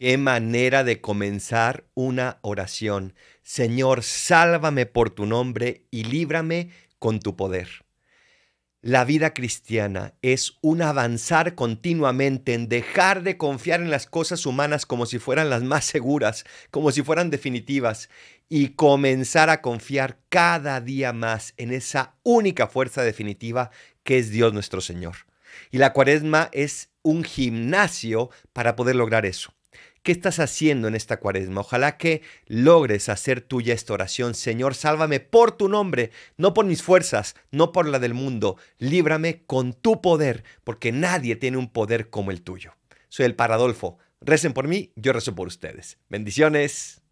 Qué manera de comenzar una oración. Señor, sálvame por tu nombre y líbrame con tu poder. La vida cristiana es un avanzar continuamente en dejar de confiar en las cosas humanas como si fueran las más seguras, como si fueran definitivas, y comenzar a confiar cada día más en esa única fuerza definitiva que es Dios nuestro Señor. Y la cuaresma es un gimnasio para poder lograr eso. ¿Qué estás haciendo en esta cuaresma? Ojalá que logres hacer tuya esta oración. Señor, sálvame por tu nombre, no por mis fuerzas, no por la del mundo. Líbrame con tu poder, porque nadie tiene un poder como el tuyo. Soy el Paradolfo. Recen por mí, yo rezo por ustedes. Bendiciones.